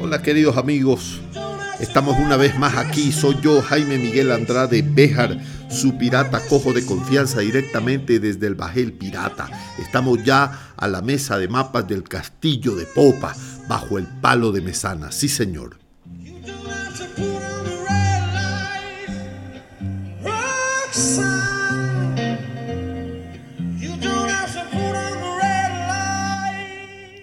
Hola queridos amigos, estamos una vez más aquí, soy yo Jaime Miguel Andrade Béjar, su pirata cojo de confianza directamente desde el Bajel Pirata. Estamos ya a la mesa de mapas del castillo de Popa, bajo el palo de Mesana, sí señor.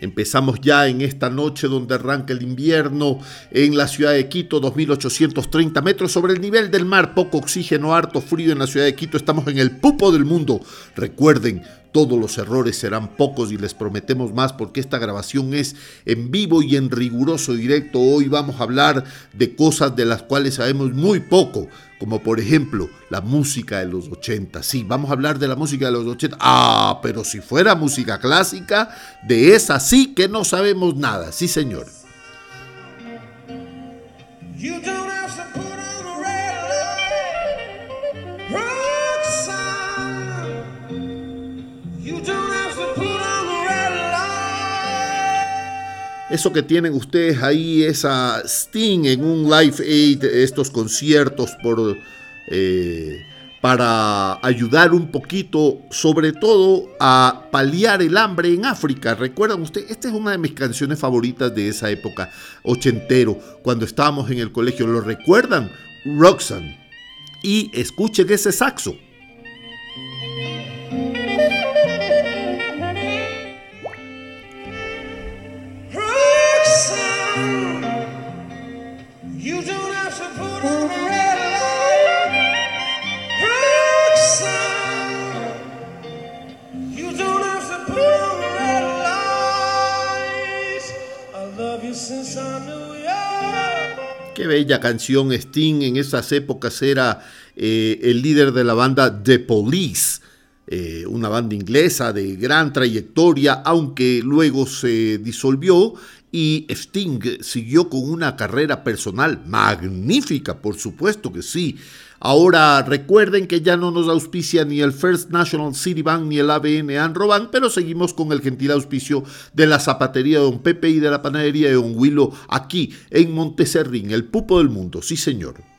Empezamos ya en esta noche donde arranca el invierno en la ciudad de Quito, 2830 metros sobre el nivel del mar, poco oxígeno, harto frío en la ciudad de Quito, estamos en el pupo del mundo. Recuerden, todos los errores serán pocos y les prometemos más porque esta grabación es en vivo y en riguroso directo. Hoy vamos a hablar de cosas de las cuales sabemos muy poco, como por ejemplo la música de los 80. Sí, vamos a hablar de la música de los 80. Ah, pero si fuera música clásica, de esa sí que no sabemos nada. Sí, señor. Eso que tienen ustedes ahí, esa Sting en un Live Aid, estos conciertos por, eh, para ayudar un poquito, sobre todo a paliar el hambre en África. ¿Recuerdan ustedes? Esta es una de mis canciones favoritas de esa época, ochentero, cuando estábamos en el colegio. ¿Lo recuerdan? Roxanne. Y escuchen ese saxo. Qué bella canción Sting. En esas épocas era eh, el líder de la banda The Police, eh, una banda inglesa de gran trayectoria, aunque luego se disolvió y Sting siguió con una carrera personal magnífica, por supuesto que sí. Ahora recuerden que ya no nos auspicia ni el First National City Bank ni el ABN Anroban, pero seguimos con el gentil auspicio de la zapatería de Don Pepe y de la panadería de Don Willow aquí en Monteserrín, el pupo del mundo. Sí, señor.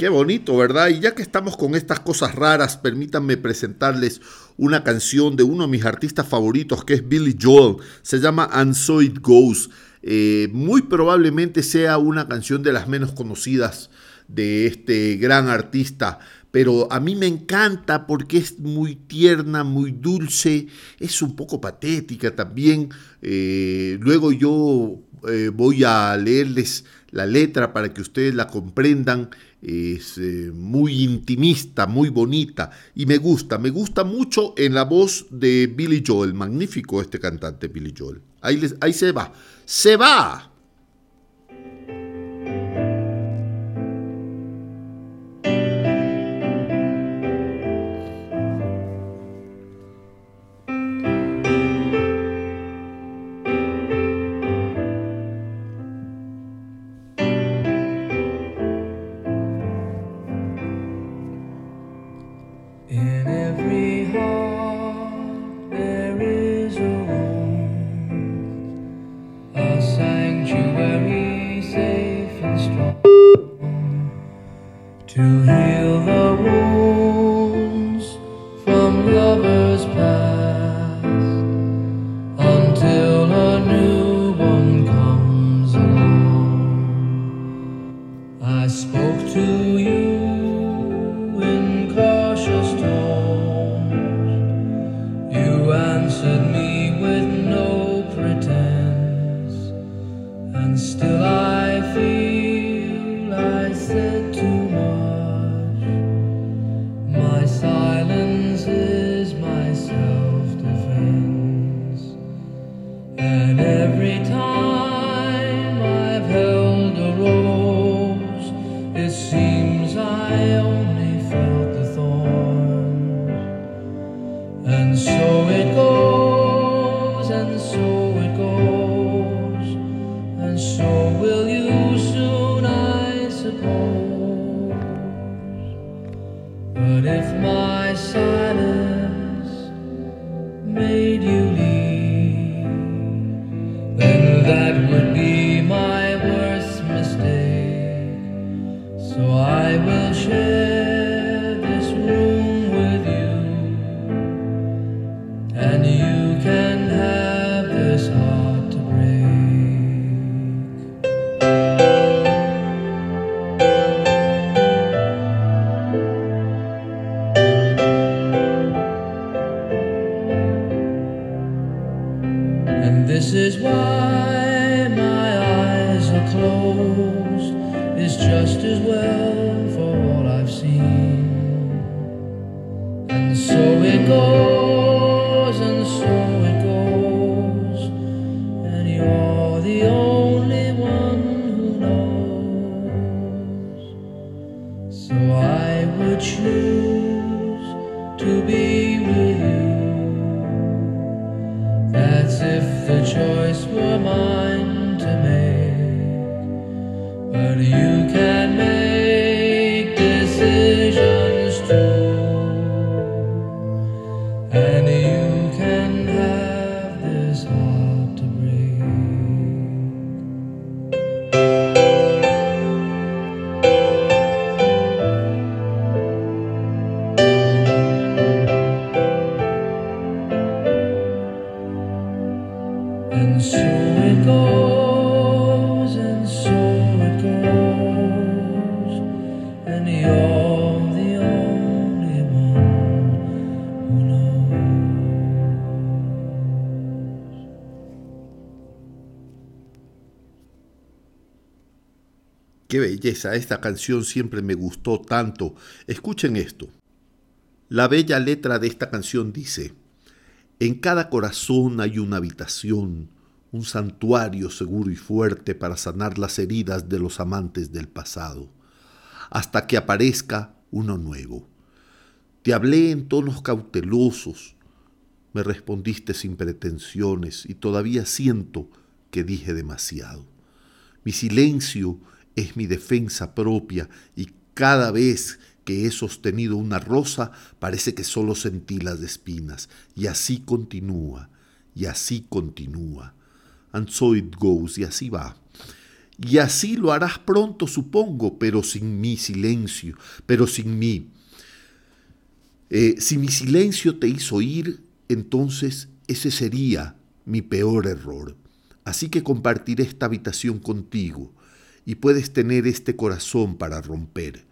Qué bonito, ¿verdad? Y ya que estamos con estas cosas raras, permítanme presentarles una canción de uno de mis artistas favoritos, que es Billy Joel. Se llama And So It Goes. Eh, muy probablemente sea una canción de las menos conocidas de este gran artista, pero a mí me encanta porque es muy tierna, muy dulce, es un poco patética también. Eh, luego yo eh, voy a leerles la letra para que ustedes la comprendan es eh, muy intimista, muy bonita y me gusta, me gusta mucho en la voz de Billy Joel, magnífico este cantante Billy Joel. Ahí, ahí se va, se va. suppose. But if my side Qué belleza, esta canción siempre me gustó tanto. Escuchen esto. La bella letra de esta canción dice, en cada corazón hay una habitación, un santuario seguro y fuerte para sanar las heridas de los amantes del pasado, hasta que aparezca uno nuevo. Te hablé en tonos cautelosos, me respondiste sin pretensiones y todavía siento que dije demasiado. Mi silencio es mi defensa propia y cada vez que he sostenido una rosa parece que solo sentí las espinas y así continúa y así continúa. And so it goes y así va. Y así lo harás pronto, supongo, pero sin mi silencio, pero sin mí. Eh, si mi silencio te hizo ir, entonces ese sería mi peor error. Así que compartiré esta habitación contigo y puedes tener este corazón para romper.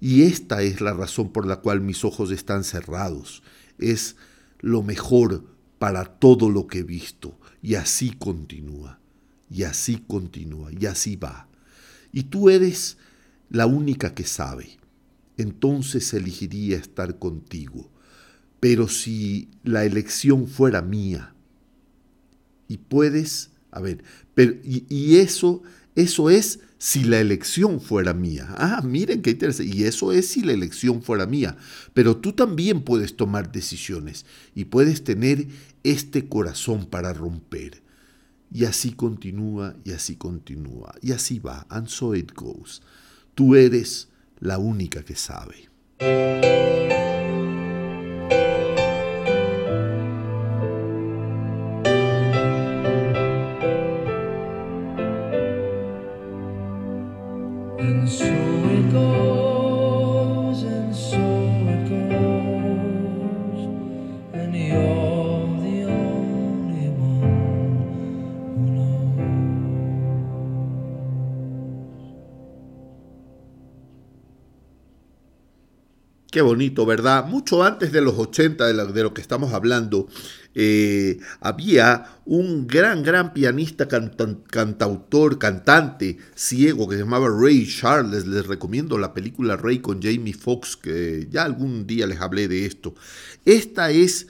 Y esta es la razón por la cual mis ojos están cerrados. Es lo mejor para todo lo que he visto. Y así continúa, y así continúa, y así va. Y tú eres la única que sabe. Entonces elegiría estar contigo. Pero si la elección fuera mía, y puedes, a ver, pero, y, y eso eso es si la elección fuera mía. Ah, miren qué interesante. Y eso es si la elección fuera mía. Pero tú también puedes tomar decisiones y puedes tener este corazón para romper. Y así continúa y así continúa. Y así va. And so it goes. Tú eres la única que sabe. Qué bonito, ¿verdad? Mucho antes de los 80, de, lo que estamos hablando, eh, había un gran, gran pianista, cantautor, cantante, ciego, que se llamaba Ray Charles. Les recomiendo la película Ray con Jamie Foxx, que ya algún día les hablé de esto. Esta es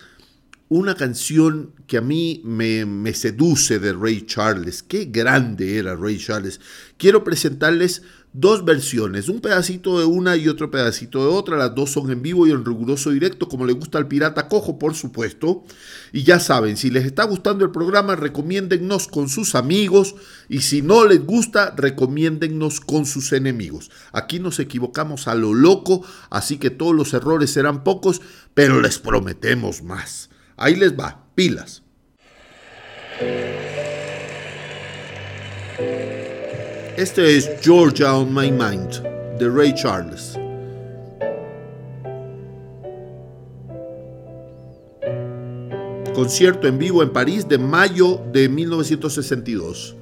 una canción que a mí me, me, seduce de Ray Charles. Qué grande era Ray Charles. Quiero presentarles dos versiones, un pedacito de una y otro pedacito de otra. Las dos son en vivo y en riguroso directo, como le gusta al pirata cojo, por supuesto. Y ya saben, si les está gustando el programa, recomiéndennos con sus amigos. Y si no les gusta, recomiéndennos con sus enemigos. Aquí nos equivocamos a lo loco, así que todos los errores serán pocos, pero les prometemos más. Ahí les va, pilas. Este es Georgia on My Mind de Ray Charles. Concierto en vivo en París de mayo de 1962.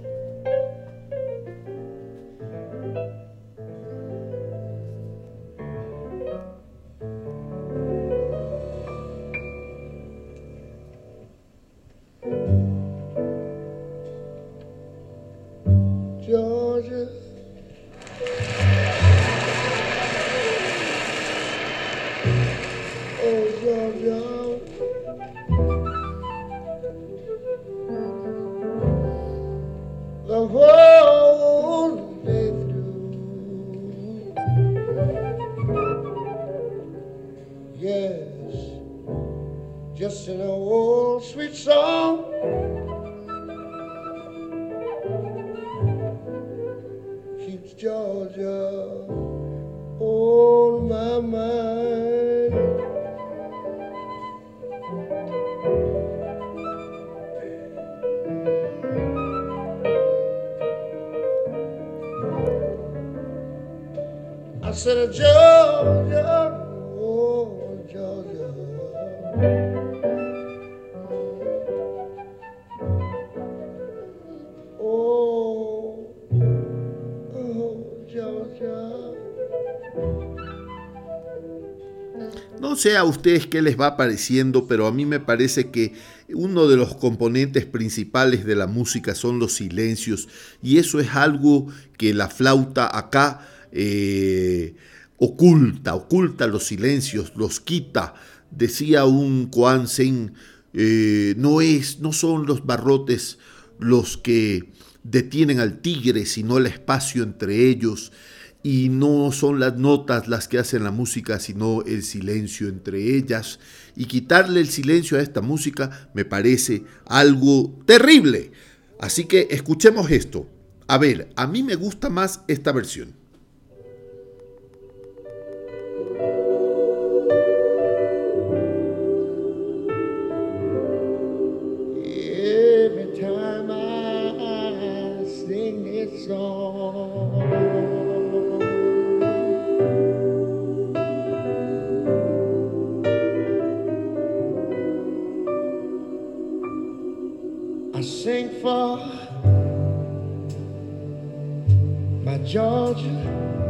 Sé a ustedes qué les va pareciendo, pero a mí me parece que uno de los componentes principales de la música son los silencios y eso es algo que la flauta acá eh, oculta, oculta los silencios, los quita. Decía un Kuan eh, no, es, no son los barrotes los que detienen al tigre, sino el espacio entre ellos y no son las notas las que hacen la música, sino el silencio entre ellas. Y quitarle el silencio a esta música me parece algo terrible. Así que escuchemos esto. A ver, a mí me gusta más esta versión. To me.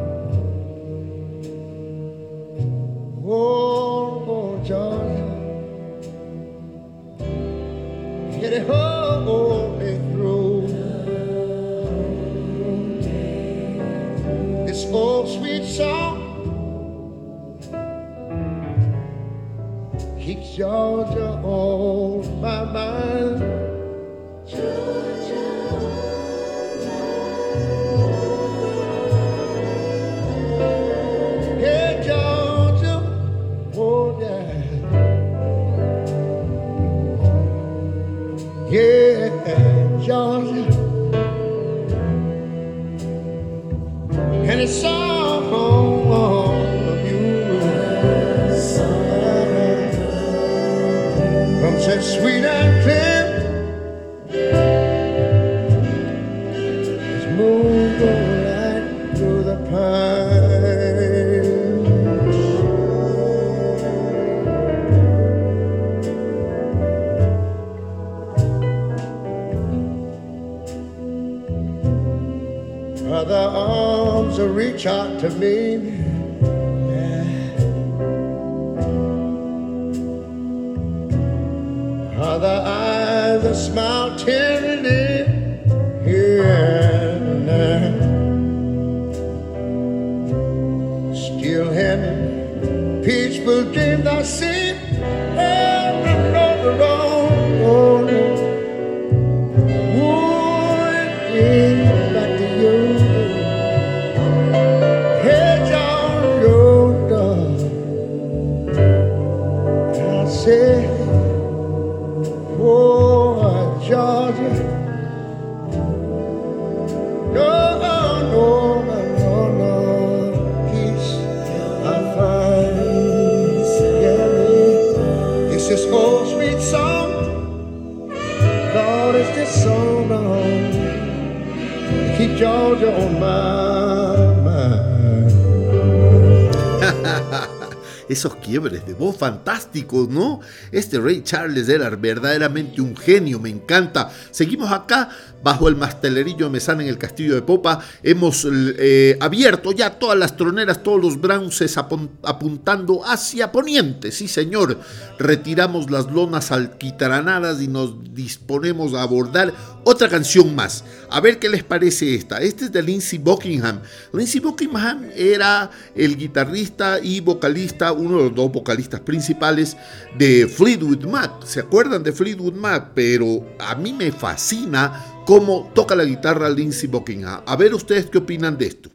¿No? Este Ray Charles era verdaderamente un genio, me encanta. Seguimos acá bajo el mastelerillo de Mesana en el Castillo de Popa. Hemos eh, abierto ya todas las troneras, todos los bronces apuntando hacia poniente. Sí, señor. Retiramos las lonas alquitranadas y nos disponemos a abordar otra canción más. A ver qué les parece esta. Este es de Lindsey Buckingham. Lindsey Buckingham era el guitarrista y vocalista, uno de los dos vocalistas principales de Fleetwood Mac. ¿Se acuerdan de Fleetwood Mac? Pero a mí me fascina cómo toca la guitarra Lindsey Buckingham. A ver ustedes qué opinan de esto.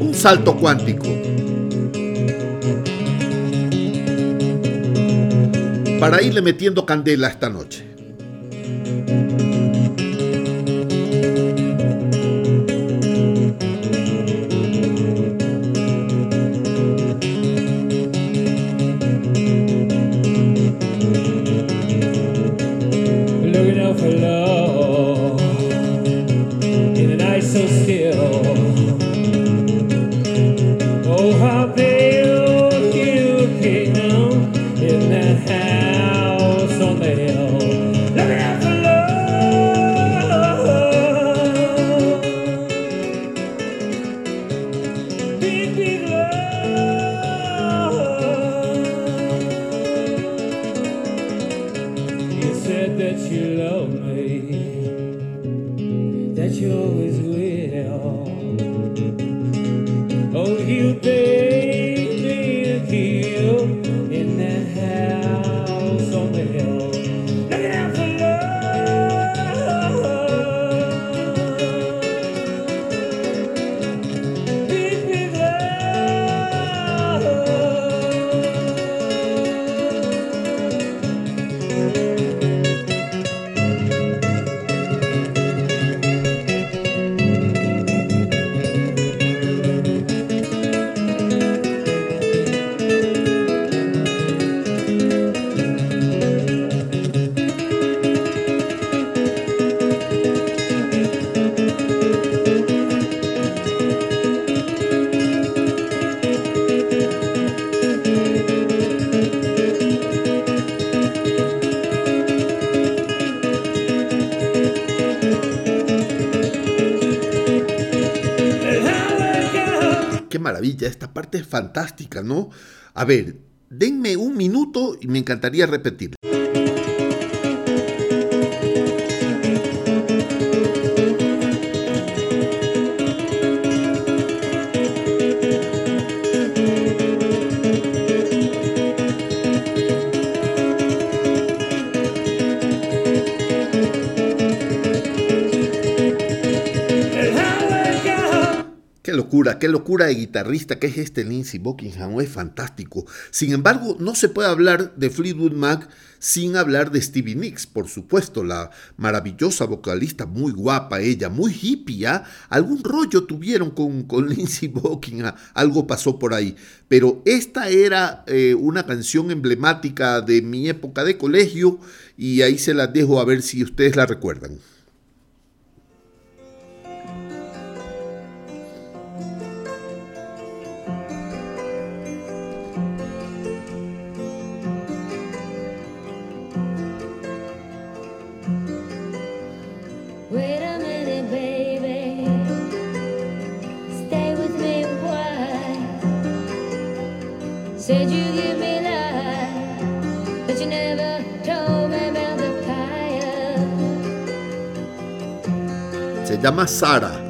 Un salto cuántico. Para irle metiendo candela esta noche. So still. Fantástica, ¿no? A ver, denme un minuto y me encantaría repetir. Locura, qué locura de guitarrista que es este Lindsey Buckingham, es fantástico. Sin embargo, no se puede hablar de Fleetwood Mac sin hablar de Stevie Nicks, por supuesto, la maravillosa vocalista, muy guapa ella, muy hippie, ¿ah? algún rollo tuvieron con, con Lindsey Buckingham, algo pasó por ahí. Pero esta era eh, una canción emblemática de mi época de colegio y ahí se las dejo a ver si ustedes la recuerdan. You me never told me. Se llama Sara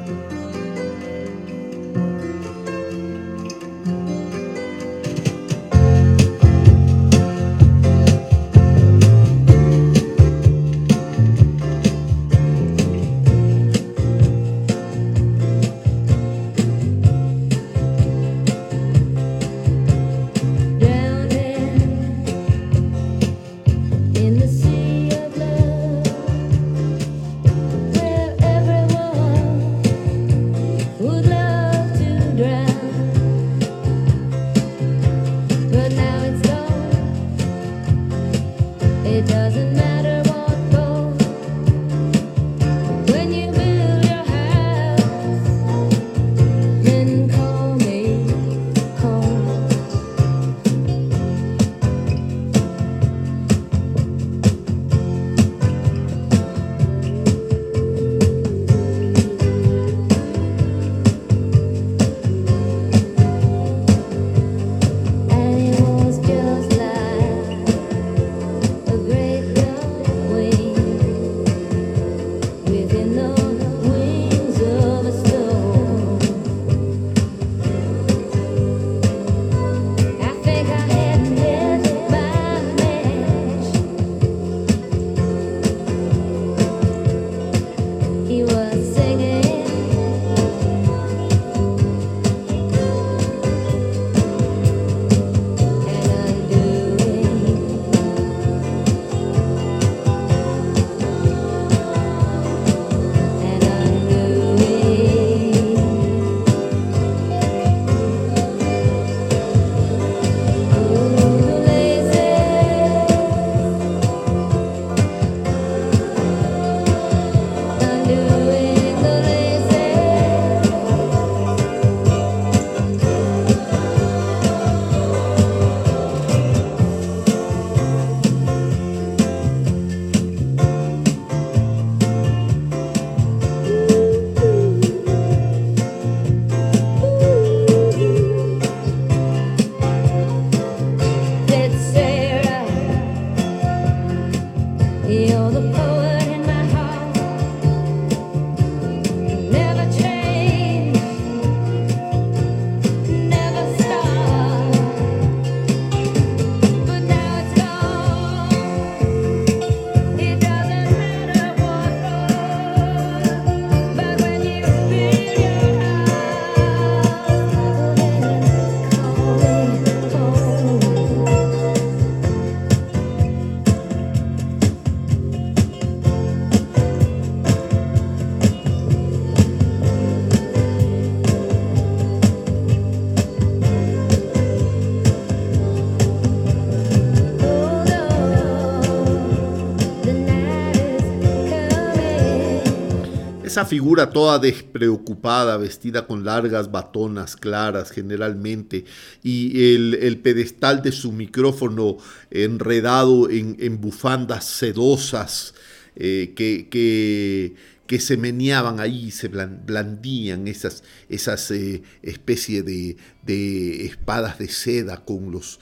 Esa figura toda despreocupada, vestida con largas batonas claras generalmente, y el, pedestal de su micrófono enredado en, bufandas sedosas eh, que, que, se meneaban ahí, se blan- blandían esas, esas eh, especie de, de espadas de seda con los,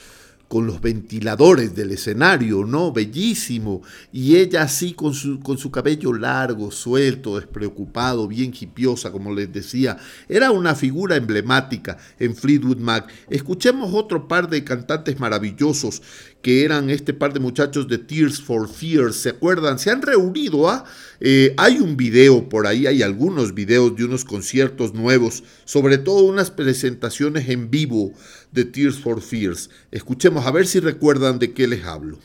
con los ventiladores del escenario, ¿no? Bellísimo. Y ella así con su, con su cabello largo, suelto, despreocupado, bien hipiosa, como les decía. Era una figura emblemática en Fleetwood Mac. Escuchemos otro par de cantantes maravillosos que eran este par de muchachos de Tears for Fears. ¿Se acuerdan? Se han reunido, ¿ah? Eh, hay un video por ahí, hay algunos videos de unos conciertos nuevos, sobre todo unas presentaciones en vivo de Tears for Fears. Escuchemos a ver si recuerdan de qué les hablo.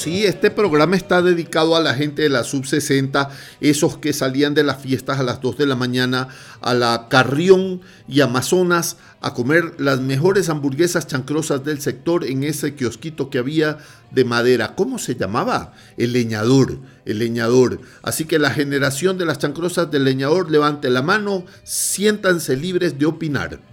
Sí, este programa está dedicado a la gente de la sub-60, esos que salían de las fiestas a las 2 de la mañana a la Carrión y Amazonas a comer las mejores hamburguesas chancrosas del sector en ese kiosquito que había de madera. ¿Cómo se llamaba? El leñador, el leñador. Así que la generación de las chancrosas del leñador, levante la mano, siéntanse libres de opinar.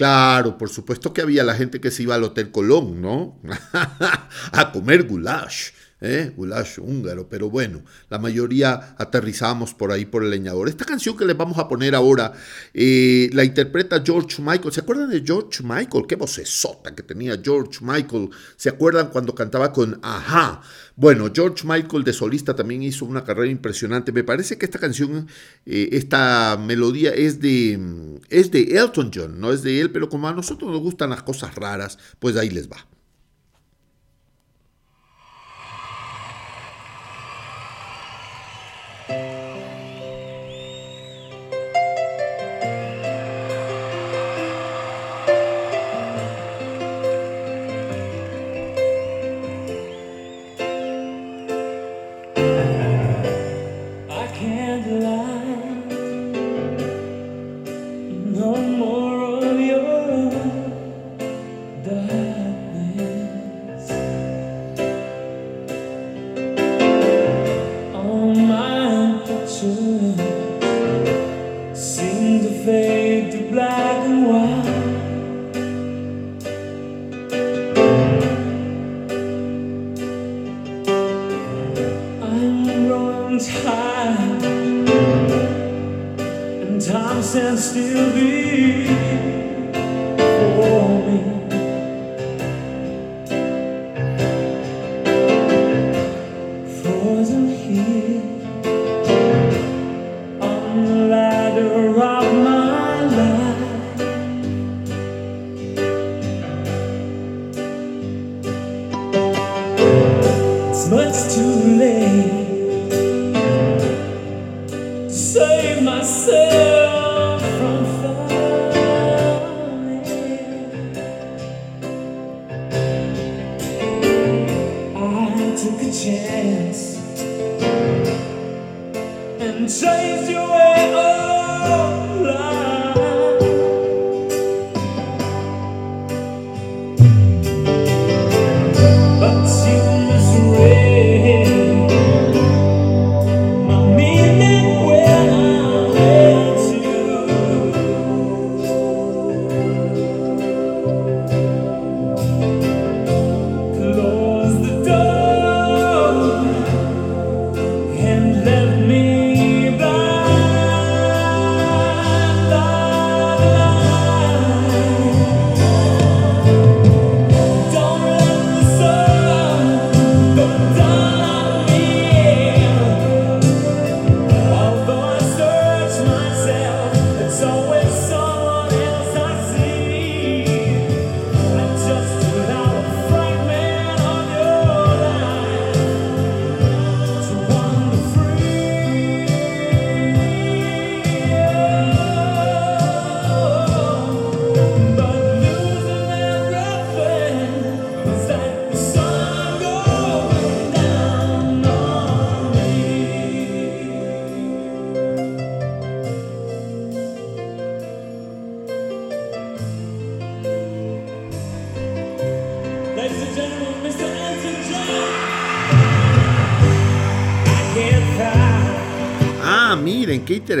Claro, por supuesto que había la gente que se iba al Hotel Colón, ¿no? a comer goulash, ¿eh? húngaro, pero bueno, la mayoría aterrizamos por ahí por el leñador. Esta canción que les vamos a poner ahora eh, la interpreta George Michael. ¿Se acuerdan de George Michael? Qué vocesota que tenía George Michael. ¿Se acuerdan cuando cantaba con Ajá? Bueno, George Michael de solista también hizo una carrera impresionante. Me parece que esta canción, eh, esta melodía es de, es de Elton John, no es de él, pero como a nosotros nos gustan las cosas raras, pues ahí les va.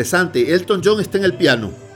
Interesante. Elton John está en el piano.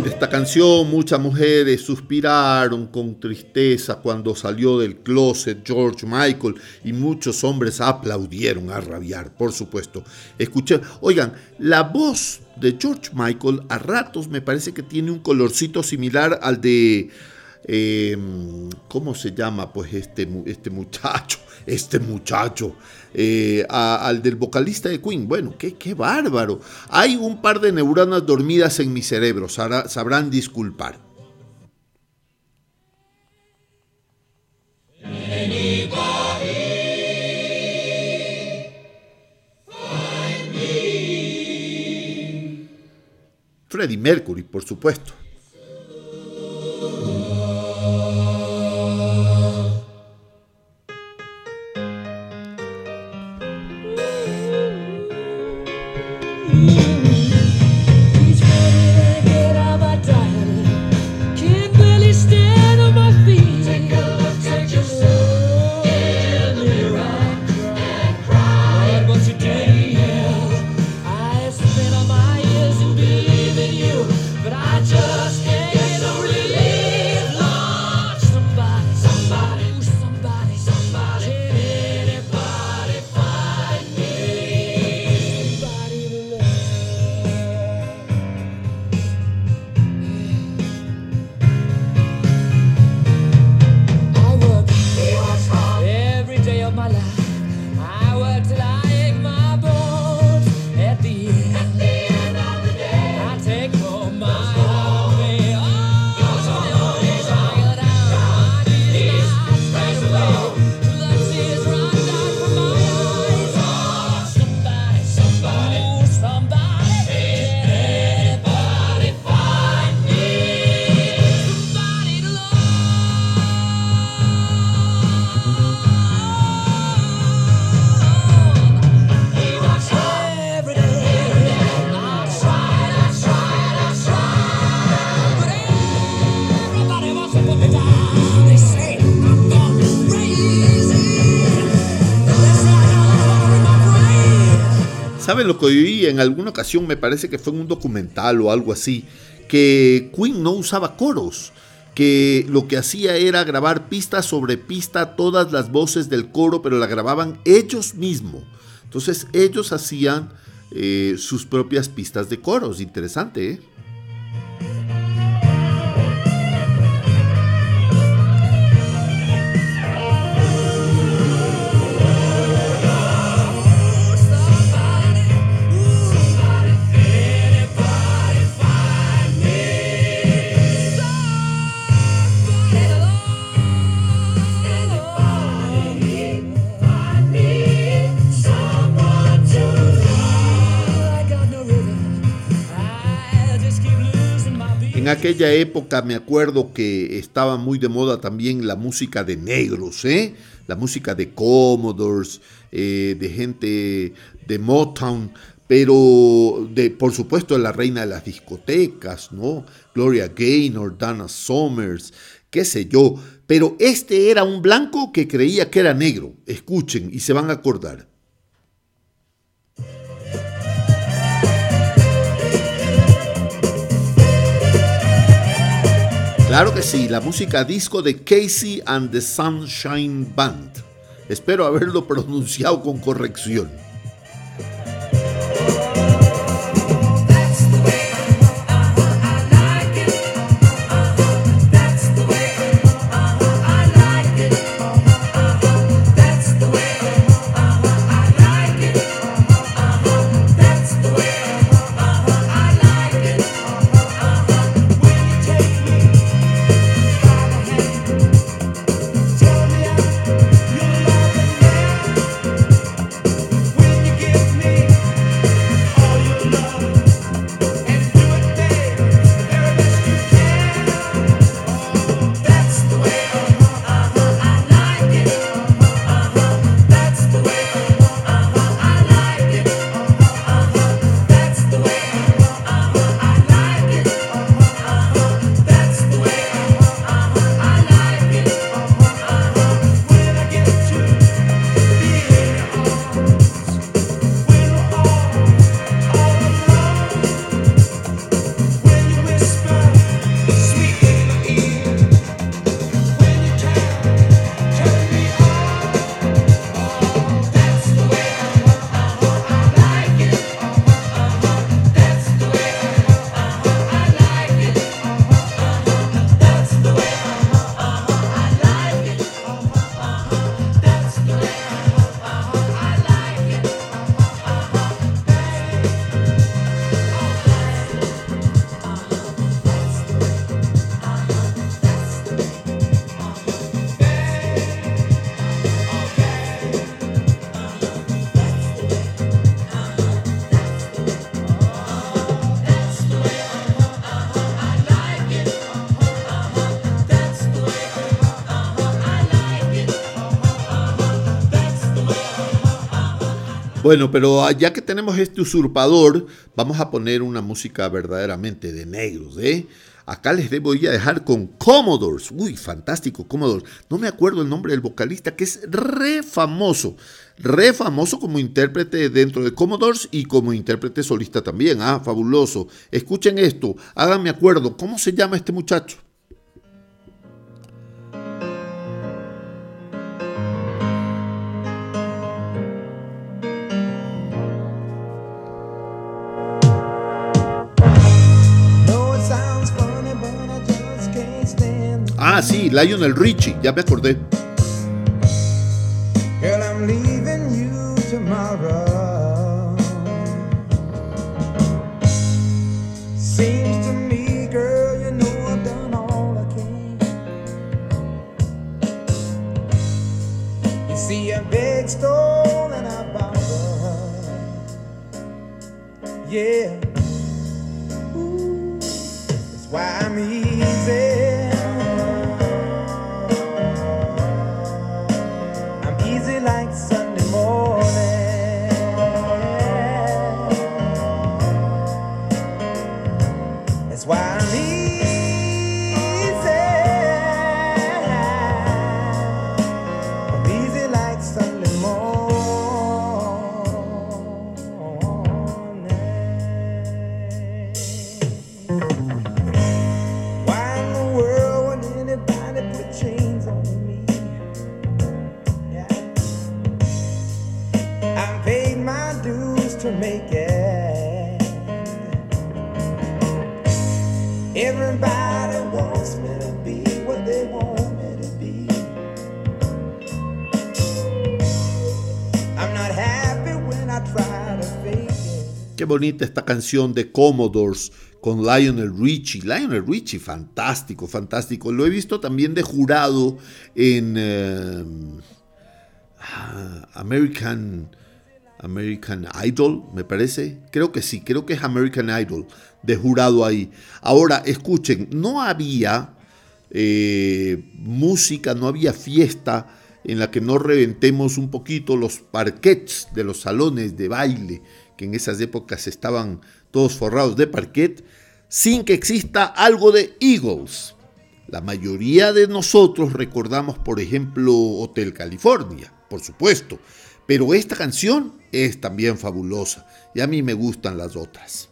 De esta canción, muchas mujeres suspiraron con tristeza cuando salió del closet George Michael y muchos hombres aplaudieron a rabiar, por supuesto. Escuché, oigan, la voz de George Michael a ratos me parece que tiene un colorcito similar al de eh, ¿cómo se llama? Pues este, este muchacho, este muchacho, eh, al del vocalista de Queen. Bueno, qué, qué bárbaro. Hay un par de neuronas dormidas en mi cerebro, sabrá- sabrán disculpar. Freddie Mercury, por supuesto. ¿Saben lo que oí en alguna ocasión? Me parece que fue en un documental o algo así, que Queen no usaba coros, que lo que hacía era grabar pista sobre pista todas las voces del coro, pero la grababan ellos mismos. Entonces ellos hacían eh, sus propias pistas de coros. Interesante, ¿eh? En aquella época me acuerdo que estaba muy de moda también la música de negros, ¿eh? La música de Commodores, eh, de gente de Motown, pero de, por supuesto la reina de las discotecas, ¿no? Gloria Gaynor, Dana Summers, qué sé yo. Pero este era un blanco que creía que era negro. Escuchen y se van a acordar. Claro que sí, la música disco de Casey and the Sunshine Band. Espero haberlo pronunciado con corrección. Bueno, pero ya que tenemos este usurpador, vamos a poner una música verdaderamente de negros, ¿eh? Acá les debo ir a dejar con Commodores. Uy, fantástico, Commodores. No me acuerdo el nombre del vocalista, que es re famoso. Re famoso como intérprete dentro de Commodores y como intérprete solista también. Ah, fabuloso. Escuchen esto, háganme acuerdo. ¿Cómo se llama este muchacho? Sí, Lionel Richie, ya me acordé. Yeah. Qué bonita esta canción de Commodores con Lionel Richie. Lionel Richie, fantástico, fantástico. Lo he visto también de jurado en eh, ah, American, American Idol, me parece. Creo que sí, creo que es American Idol, de jurado ahí. Ahora, escuchen, no había eh, música, no había fiesta en la que no reventemos un poquito los parquets de los salones de baile, que en esas épocas estaban todos forrados de parquet, sin que exista algo de Eagles. La mayoría de nosotros recordamos, por ejemplo, Hotel California, por supuesto, pero esta canción es también fabulosa y a mí me gustan las otras.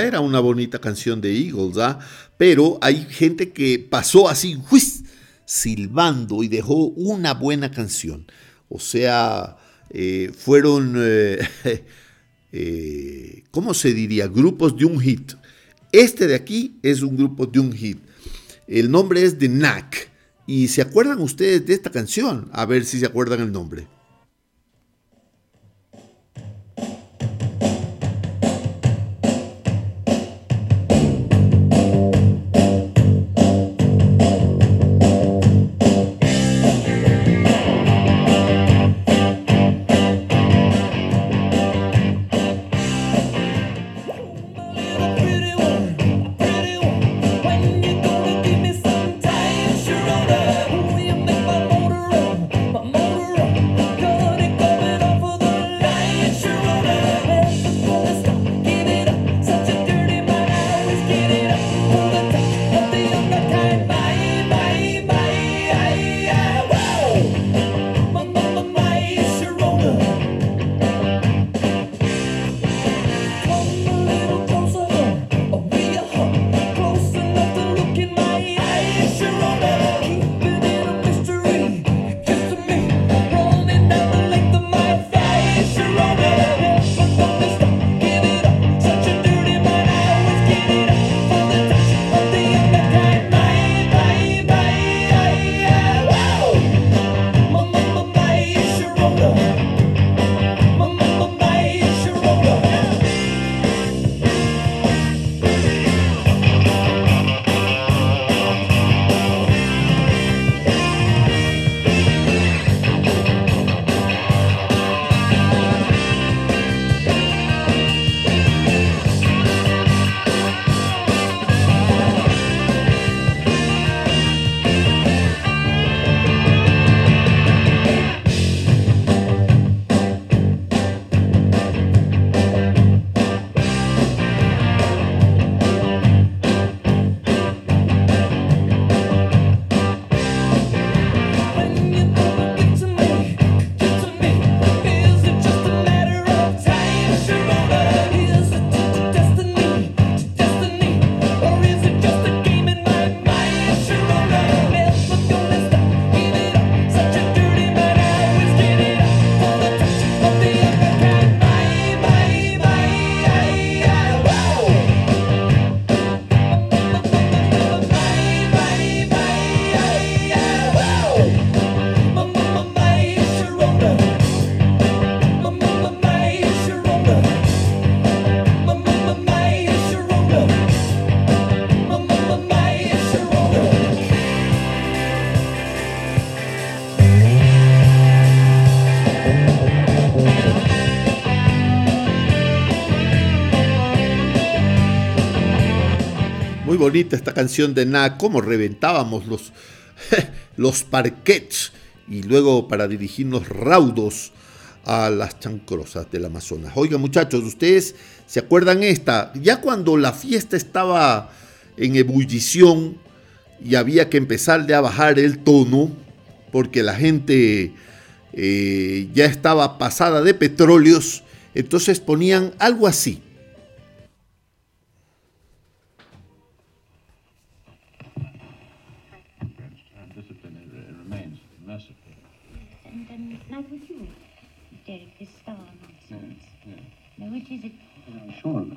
Era una bonita canción de Eagles, ¿ah? Pero hay gente que pasó así, ¡juis! silbando y dejó una buena canción. O sea, eh, fueron, eh, eh, ¿cómo se diría? Grupos de un hit. Este de aquí es un grupo de un hit. El nombre es The Knack. ¿Y se acuerdan ustedes de esta canción? A ver si se acuerdan el nombre. Bonita esta canción de Na, cómo reventábamos los, los parquets y luego para dirigirnos raudos a las chancrosas del Amazonas. Oigan muchachos, ustedes se acuerdan esta, ya cuando la fiesta estaba en ebullición y había que empezar a bajar el tono, porque la gente eh, ya estaba pasada de petróleos, entonces ponían algo así. Sure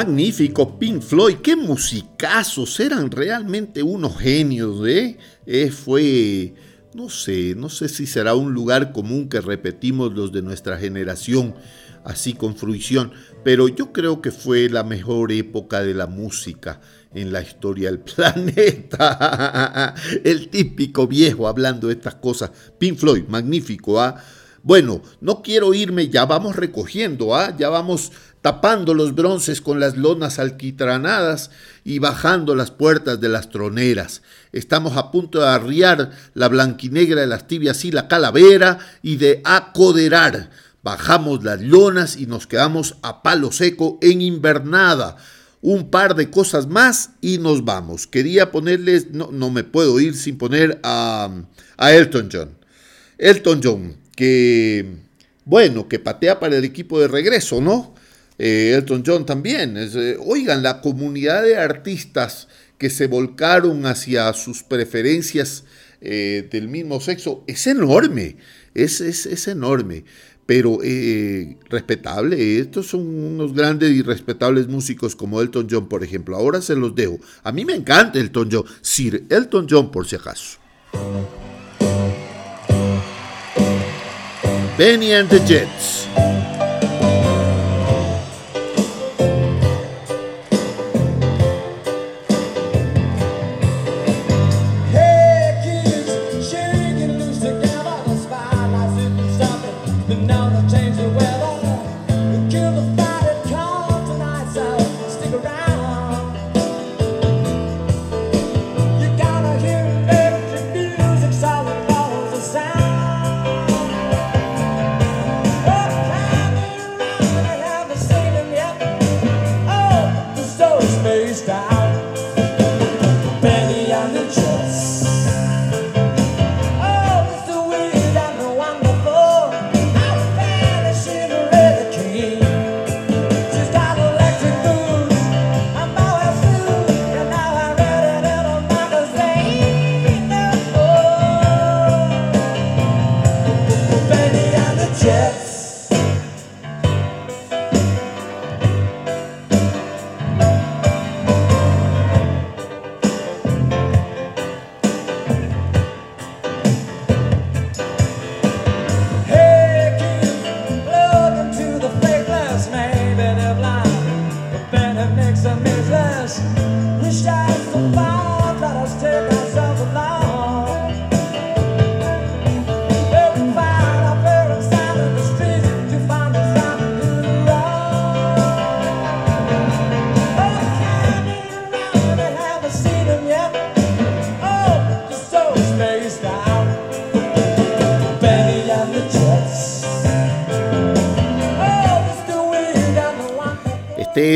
Magnífico, Pink Floyd, qué musicazos, eran realmente unos genios, ¿eh? Eh, fue, no sé, no sé si será un lugar común que repetimos los de nuestra generación, así con fruición, pero yo creo que fue la mejor época de la música en la historia del planeta. El típico viejo hablando de estas cosas. Pink Floyd, magnífico, ¿ah? Bueno, no quiero irme, ya vamos recogiendo, ¿ah? Ya vamos tapando los bronces con las lonas alquitranadas y bajando las puertas de las troneras. Estamos a punto de arriar la blanquinegra de las tibias y la calavera y de acoderar. Bajamos las lonas y nos quedamos a palo seco en invernada. Un par de cosas más y nos vamos. Quería ponerles, no, no me puedo ir sin poner a, a Elton John. Elton John, que, bueno, que patea para el equipo de regreso, ¿no? Eh, Elton John también. Es, eh, oigan, la comunidad de artistas que se volcaron hacia sus preferencias eh, del mismo sexo es enorme, es, es, es enorme, pero respetable. Estos son unos grandes y respetables músicos como Elton John, por ejemplo. Ahora se los dejo. A mí me encanta Elton John, Sir Elton John, por si acaso. Benny and the Jets.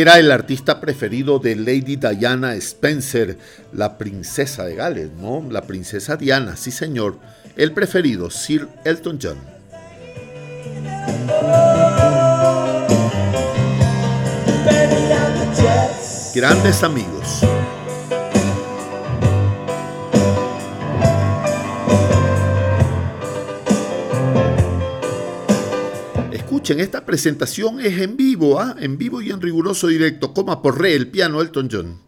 Era el artista preferido de Lady Diana Spencer, la princesa de Gales, ¿no? La princesa Diana, sí señor. El preferido, Sir Elton John. Grandes amigos. Escuchen, esta presentación es en vivo, ¿ah? en vivo y en riguroso directo. Coma por re el piano Elton John.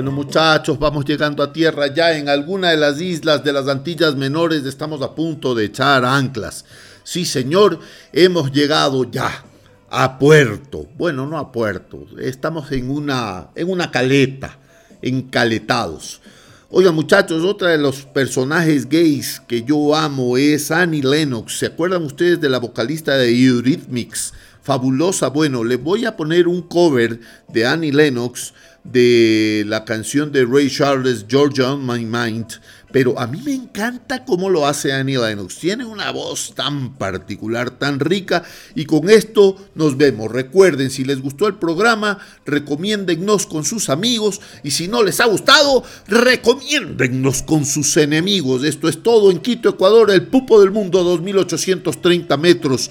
Bueno muchachos, vamos llegando a tierra ya en alguna de las islas de las Antillas Menores. Estamos a punto de echar anclas. Sí señor, hemos llegado ya a puerto. Bueno, no a puerto. Estamos en una, en una caleta, encaletados. Oigan muchachos, otra de los personajes gays que yo amo es Annie Lennox. ¿Se acuerdan ustedes de la vocalista de Eurythmics? Fabulosa. Bueno, les voy a poner un cover de Annie Lennox de la canción de Ray Charles, Georgia on My Mind. Pero a mí me encanta cómo lo hace Annie Lennox. Tiene una voz tan particular, tan rica. Y con esto nos vemos. Recuerden, si les gustó el programa, recomiéndennos con sus amigos. Y si no les ha gustado, recomiéndennos con sus enemigos. Esto es todo en Quito, Ecuador, el pupo del mundo, 2830 metros.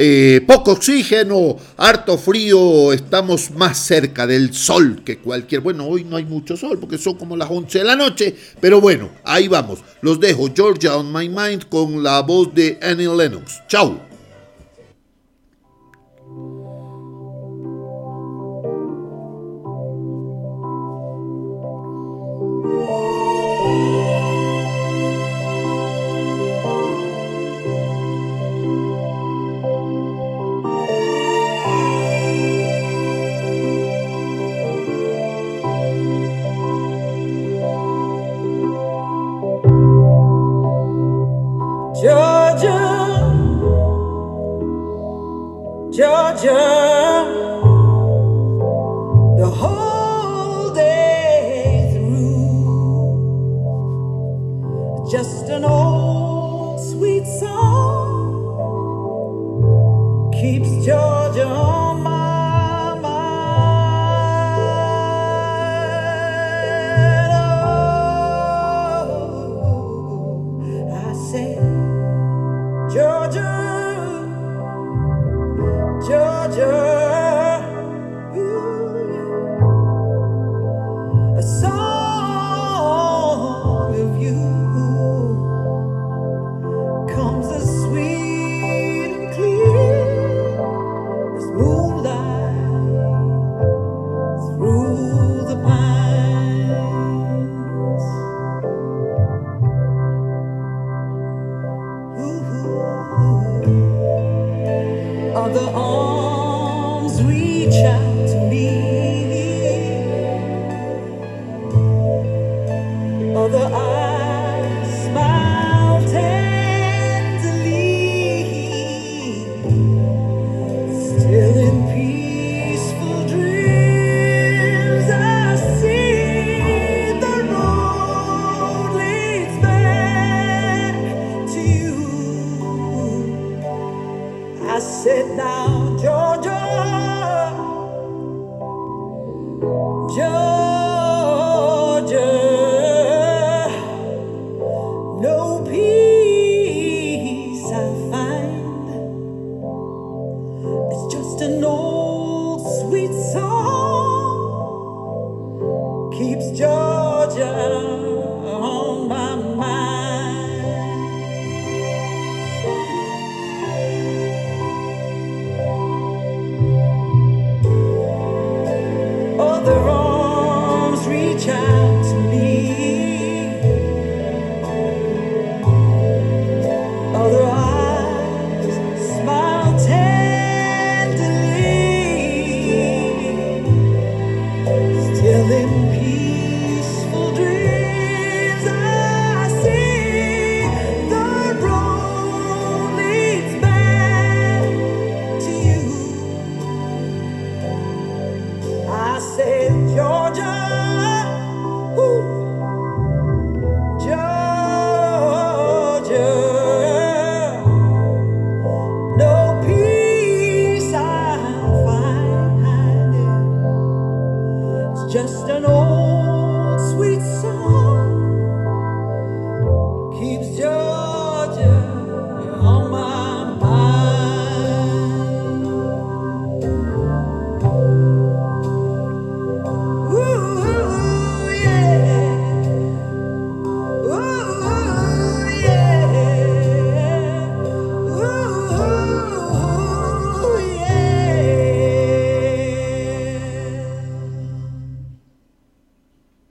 Eh, poco oxígeno, harto frío, estamos más cerca del sol que cualquier. Bueno, hoy no hay mucho sol porque son como las 11 de la noche, pero bueno, ahí vamos. Los dejo, Georgia on My Mind con la voz de Annie Lennox. Chao. I said now, Georgia, Georgia,